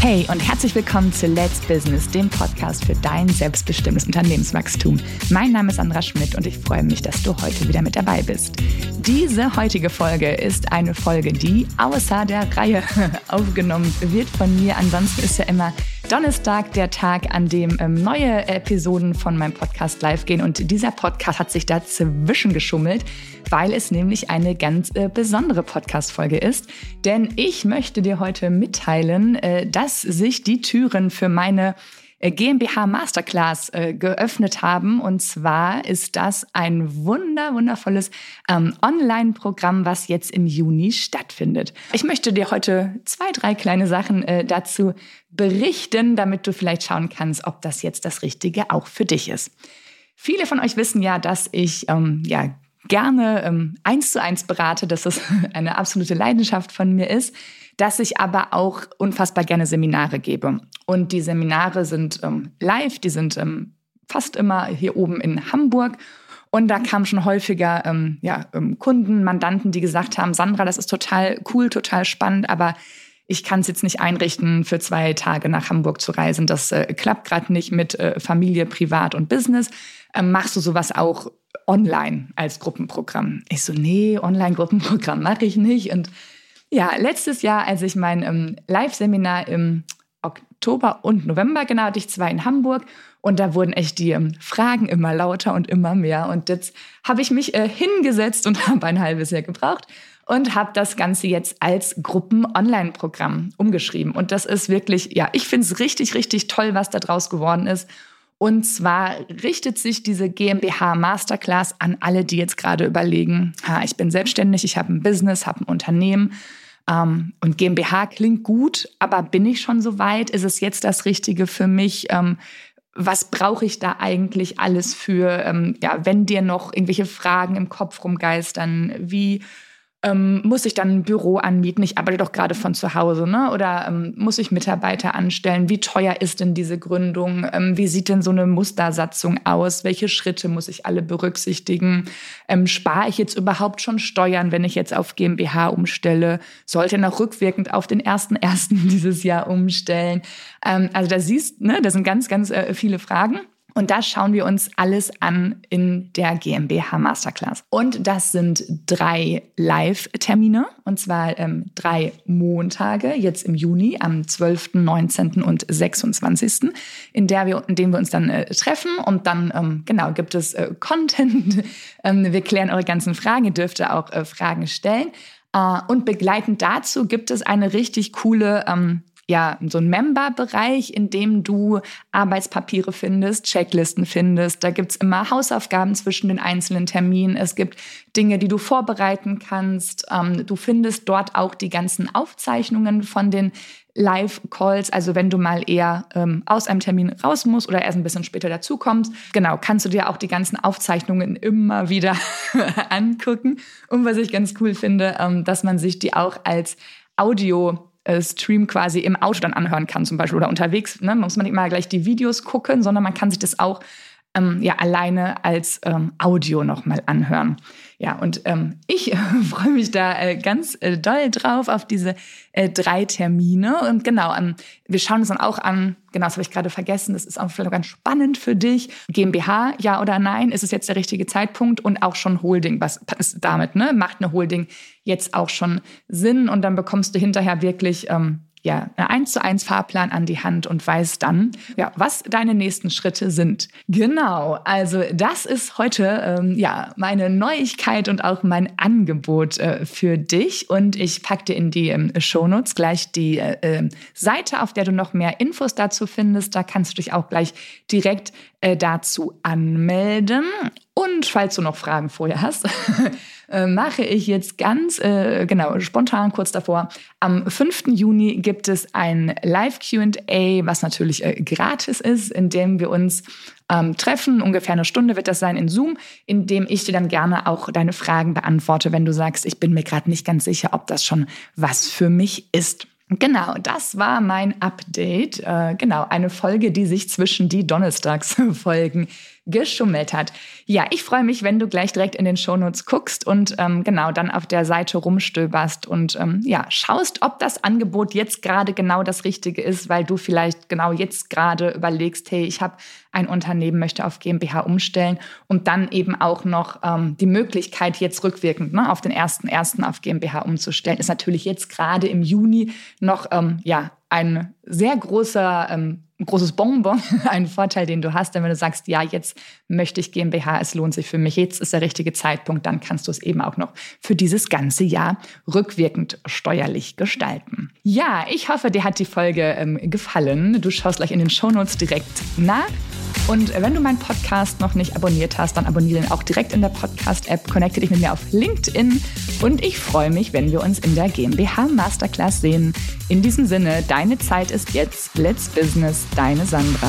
Hey und herzlich willkommen zu Let's Business, dem Podcast für dein selbstbestimmtes Unternehmenswachstum. Mein Name ist Sandra Schmidt und ich freue mich, dass du heute wieder mit dabei bist. Diese heutige Folge ist eine Folge, die außer der Reihe aufgenommen wird von mir. Ansonsten ist ja immer Donnerstag der Tag, an dem ähm, neue Episoden von meinem Podcast live gehen. Und dieser Podcast hat sich dazwischen geschummelt, weil es nämlich eine ganz äh, besondere Podcast-Folge ist. Denn ich möchte dir heute mitteilen, äh, dass sich die Türen für meine GmbH Masterclass äh, geöffnet haben. Und zwar ist das ein wunder, wundervolles ähm, Online-Programm, was jetzt im Juni stattfindet. Ich möchte dir heute zwei, drei kleine Sachen äh, dazu berichten, damit du vielleicht schauen kannst, ob das jetzt das Richtige auch für dich ist. Viele von euch wissen ja, dass ich ähm, ja gerne ähm, eins zu eins berate, dass das eine absolute Leidenschaft von mir ist dass ich aber auch unfassbar gerne Seminare gebe. Und die Seminare sind ähm, live, die sind ähm, fast immer hier oben in Hamburg. Und da kamen schon häufiger ähm, ja, ähm, Kunden, Mandanten, die gesagt haben, Sandra, das ist total cool, total spannend, aber ich kann es jetzt nicht einrichten, für zwei Tage nach Hamburg zu reisen. Das äh, klappt gerade nicht mit äh, Familie, Privat und Business. Ähm, machst du sowas auch online als Gruppenprogramm? Ich so, nee, Online-Gruppenprogramm mache ich nicht. Und ja, letztes Jahr, als ich mein ähm, Live-Seminar im Oktober und November, genau, hatte ich zwei in Hamburg und da wurden echt die ähm, Fragen immer lauter und immer mehr. Und jetzt habe ich mich äh, hingesetzt und habe ein halbes Jahr gebraucht und habe das Ganze jetzt als Gruppen-Online-Programm umgeschrieben. Und das ist wirklich, ja, ich finde es richtig, richtig toll, was da draus geworden ist. Und zwar richtet sich diese GmbH Masterclass an alle, die jetzt gerade überlegen, ha, ich bin selbstständig, ich habe ein Business, habe ein Unternehmen. Ähm, und GmbH klingt gut, aber bin ich schon so weit? Ist es jetzt das Richtige für mich? Ähm, was brauche ich da eigentlich alles für? Ähm, ja, wenn dir noch irgendwelche Fragen im Kopf rumgeistern, wie ähm, muss ich dann ein Büro anmieten? Ich arbeite doch gerade von zu Hause, ne? Oder ähm, muss ich Mitarbeiter anstellen? Wie teuer ist denn diese Gründung? Ähm, wie sieht denn so eine Mustersatzung aus? Welche Schritte muss ich alle berücksichtigen? Ähm, spare ich jetzt überhaupt schon Steuern, wenn ich jetzt auf GmbH umstelle? Sollte noch rückwirkend auf den ersten ersten dieses Jahr umstellen? Ähm, also da siehst, ne, das sind ganz, ganz äh, viele Fragen. Und das schauen wir uns alles an in der GmbH Masterclass. Und das sind drei Live-Termine, und zwar ähm, drei Montage, jetzt im Juni, am 12., 19. und 26., in, der wir, in denen wir uns dann äh, treffen. Und dann, ähm, genau, gibt es äh, Content. ähm, wir klären eure ganzen Fragen. Ihr dürft auch äh, Fragen stellen. Uh, und begleitend dazu gibt es eine richtig coole ähm, ja, so ein Member-Bereich, in dem du Arbeitspapiere findest, Checklisten findest. Da gibt's immer Hausaufgaben zwischen den einzelnen Terminen. Es gibt Dinge, die du vorbereiten kannst. Ähm, du findest dort auch die ganzen Aufzeichnungen von den Live-Calls, also wenn du mal eher ähm, aus einem Termin raus musst oder erst ein bisschen später dazukommst, genau, kannst du dir auch die ganzen Aufzeichnungen immer wieder angucken. Und was ich ganz cool finde, ähm, dass man sich die auch als Audio Stream quasi im Auto dann anhören kann, zum Beispiel oder unterwegs. Ne? Muss man nicht mal gleich die Videos gucken, sondern man kann sich das auch ähm, ja alleine als ähm, Audio nochmal anhören. Ja, und ähm, ich äh, freue mich da äh, ganz äh, doll drauf auf diese äh, drei Termine. Und genau, ähm, wir schauen uns dann auch an, genau, das habe ich gerade vergessen, das ist auch vielleicht ganz spannend für dich. GmbH, ja oder nein, ist es jetzt der richtige Zeitpunkt? Und auch schon Holding, was ist damit, ne? Macht eine Holding jetzt auch schon Sinn? Und dann bekommst du hinterher wirklich ähm, ja, einen 1 zu 1 Fahrplan an die Hand und weißt dann, ja, was deine nächsten Schritte sind. Genau, also das ist heute ähm, ja meine Neuigkeit und auch mein Angebot äh, für dich. Und ich packe dir in die ähm, Shownotes gleich die äh, ähm, Seite, auf der du noch mehr Infos dazu findest. Da kannst du dich auch gleich direkt äh, dazu anmelden. Und falls du noch Fragen vorher hast, äh, mache ich jetzt ganz äh, genau spontan kurz davor. Am 5. Juni gibt es ein Live QA, was natürlich äh, gratis ist, in dem wir uns ähm, treffen. Ungefähr eine Stunde wird das sein in Zoom, in dem ich dir dann gerne auch deine Fragen beantworte, wenn du sagst, ich bin mir gerade nicht ganz sicher, ob das schon was für mich ist. Genau, das war mein Update. Äh, genau, eine Folge, die sich zwischen die Donnerstagsfolgen geschummelt hat. Ja, ich freue mich, wenn du gleich direkt in den Shownotes guckst und ähm, genau dann auf der Seite rumstöberst und ähm, ja, schaust, ob das Angebot jetzt gerade genau das Richtige ist, weil du vielleicht genau jetzt gerade überlegst, hey, ich habe ein Unternehmen, möchte auf GmbH umstellen und dann eben auch noch ähm, die Möglichkeit, jetzt rückwirkend ne, auf den ersten ersten auf GmbH umzustellen, ist natürlich jetzt gerade im Juni noch ähm, ja ein sehr großer ähm, ein großes Bonbon, ein Vorteil, den du hast. Denn wenn du sagst, ja, jetzt möchte ich GmbH, es lohnt sich für mich, jetzt ist der richtige Zeitpunkt, dann kannst du es eben auch noch für dieses ganze Jahr rückwirkend steuerlich gestalten. Ja, ich hoffe, dir hat die Folge ähm, gefallen. Du schaust gleich in den Shownotes direkt nach. Und wenn du meinen Podcast noch nicht abonniert hast, dann abonniere ihn auch direkt in der Podcast-App, connecte dich mit mir auf LinkedIn und ich freue mich, wenn wir uns in der GmbH Masterclass sehen. In diesem Sinne, deine Zeit ist jetzt. Let's Business, deine Sandra.